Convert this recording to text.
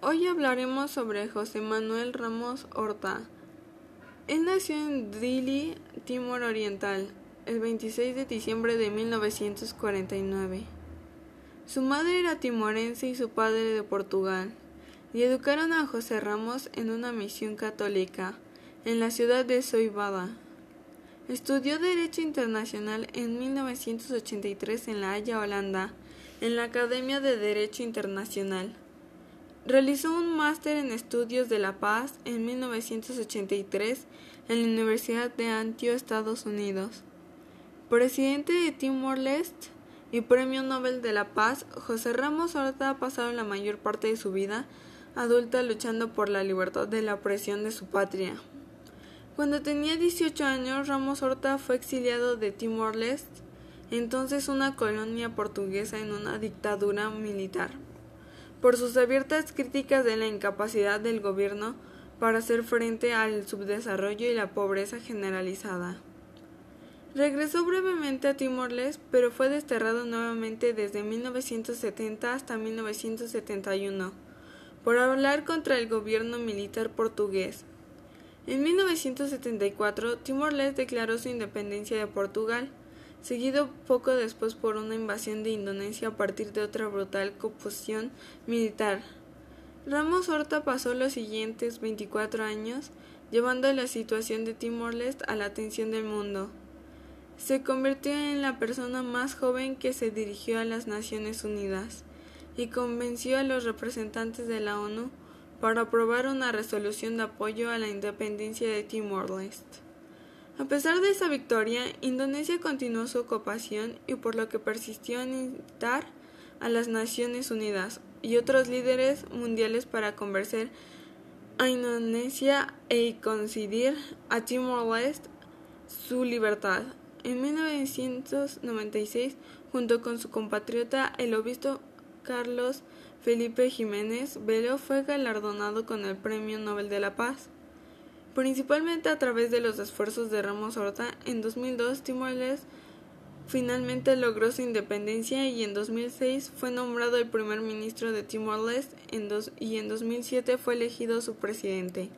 Hoy hablaremos sobre José Manuel Ramos Horta. Él nació en Dili, Timor Oriental, el 26 de diciembre de 1949. Su madre era timorense y su padre de Portugal, y educaron a José Ramos en una misión católica en la ciudad de Soibada. Estudió Derecho Internacional en 1983 en La Haya, Holanda, en la Academia de Derecho Internacional. Realizó un máster en Estudios de la Paz en 1983 en la Universidad de Antio, Estados Unidos. Presidente de Timor-Leste y Premio Nobel de la Paz, José Ramos Horta ha pasado la mayor parte de su vida adulta luchando por la libertad de la opresión de su patria. Cuando tenía 18 años, Ramos Horta fue exiliado de Timor-Leste, entonces una colonia portuguesa en una dictadura militar por sus abiertas críticas de la incapacidad del gobierno para hacer frente al subdesarrollo y la pobreza generalizada. Regresó brevemente a Timor-Leste, pero fue desterrado nuevamente desde 1970 hasta 1971 por hablar contra el gobierno militar portugués. En 1974, Timor-Leste declaró su independencia de Portugal, seguido poco después por una invasión de Indonesia a partir de otra brutal composición militar. Ramos Horta pasó los siguientes 24 años llevando la situación de Timor-Leste a la atención del mundo. Se convirtió en la persona más joven que se dirigió a las Naciones Unidas y convenció a los representantes de la ONU para aprobar una resolución de apoyo a la independencia de Timor-Leste. A pesar de esa victoria, Indonesia continuó su ocupación y por lo que persistió en instar a las Naciones Unidas y otros líderes mundiales para convencer a Indonesia e conceder a Timor-Leste su libertad. En 1996, junto con su compatriota el obispo Carlos Felipe Jiménez Velo, fue galardonado con el Premio Nobel de la Paz. Principalmente a través de los esfuerzos de Ramos Horta, en 2002 Timor-Leste finalmente logró su independencia y en 2006 fue nombrado el primer ministro de Timor-Leste y en 2007 fue elegido su presidente.